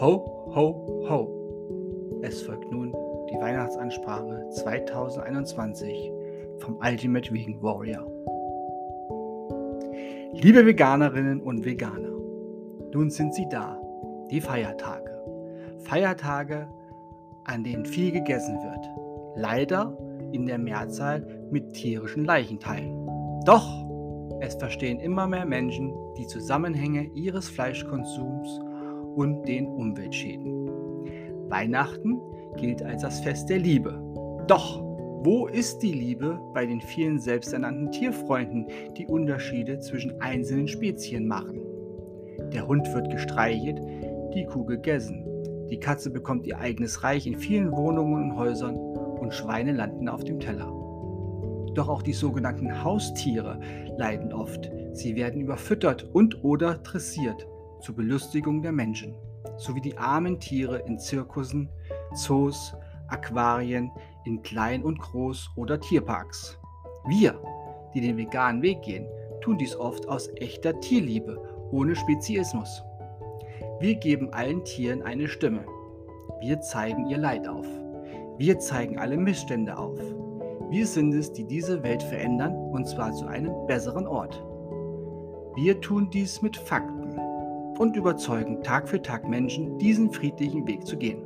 Ho, ho, ho. Es folgt nun die Weihnachtsansprache 2021 vom Ultimate Vegan Warrior. Liebe Veganerinnen und Veganer, nun sind sie da, die Feiertage. Feiertage, an denen viel gegessen wird. Leider in der Mehrzahl mit tierischen Leichenteilen. Doch es verstehen immer mehr Menschen die Zusammenhänge ihres Fleischkonsums und den Umweltschäden. Weihnachten gilt als das Fest der Liebe. Doch, wo ist die Liebe bei den vielen selbsternannten Tierfreunden, die Unterschiede zwischen einzelnen Spezien machen? Der Hund wird gestreichelt, die Kuh gegessen. Die Katze bekommt ihr eigenes Reich in vielen Wohnungen und Häusern und Schweine landen auf dem Teller. Doch auch die sogenannten Haustiere leiden oft. Sie werden überfüttert und oder dressiert zur Belustigung der Menschen, sowie die armen Tiere in Zirkussen, Zoos, Aquarien, in Klein- und Groß- oder Tierparks. Wir, die den veganen Weg gehen, tun dies oft aus echter Tierliebe, ohne Speziismus. Wir geben allen Tieren eine Stimme. Wir zeigen ihr Leid auf. Wir zeigen alle Missstände auf. Wir sind es, die diese Welt verändern, und zwar zu einem besseren Ort. Wir tun dies mit Fakten und überzeugen Tag für Tag Menschen, diesen friedlichen Weg zu gehen.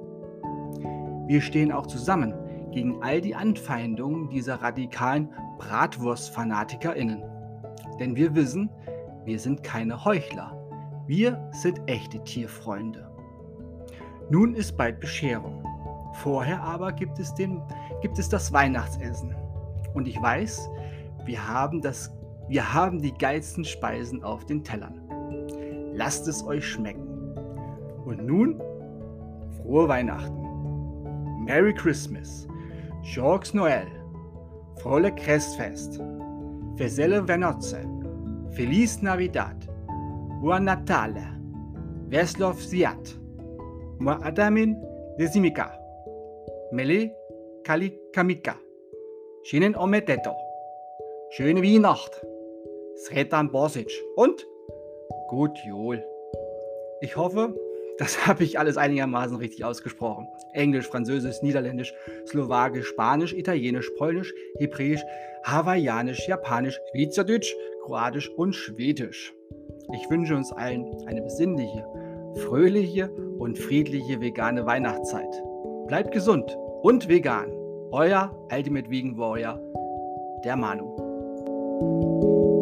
Wir stehen auch zusammen gegen all die Anfeindungen dieser radikalen Bratwurst-FanatikerInnen. Denn wir wissen, wir sind keine Heuchler. Wir sind echte Tierfreunde. Nun ist bald Bescherung. Vorher aber gibt es, den, gibt es das Weihnachtsessen. Und ich weiß, wir haben, das, wir haben die geilsten Speisen auf den Tellern. Lasst es euch schmecken. Und nun, frohe Weihnachten. Merry Christmas. Joyeux Noel. Frohe Christfest. Vesele Venoce. Feliz Navidad. Buon Natale. Veslov Ziat. Moi Adamin Desimika. Mele Kalikamika. Schönen Ometetto. Schöne Weihnacht. Sretan Bosic. Und Gut, Joel. Ich hoffe, das habe ich alles einigermaßen richtig ausgesprochen. Englisch, Französisch, Niederländisch, Slowakisch, Spanisch, Italienisch, Polnisch, Hebräisch, Hawaiianisch, Japanisch, Schweizerdeutsch, Kroatisch und Schwedisch. Ich wünsche uns allen eine besinnliche, fröhliche und friedliche vegane Weihnachtszeit. Bleibt gesund und vegan. Euer Ultimate Vegan Warrior, der Manu.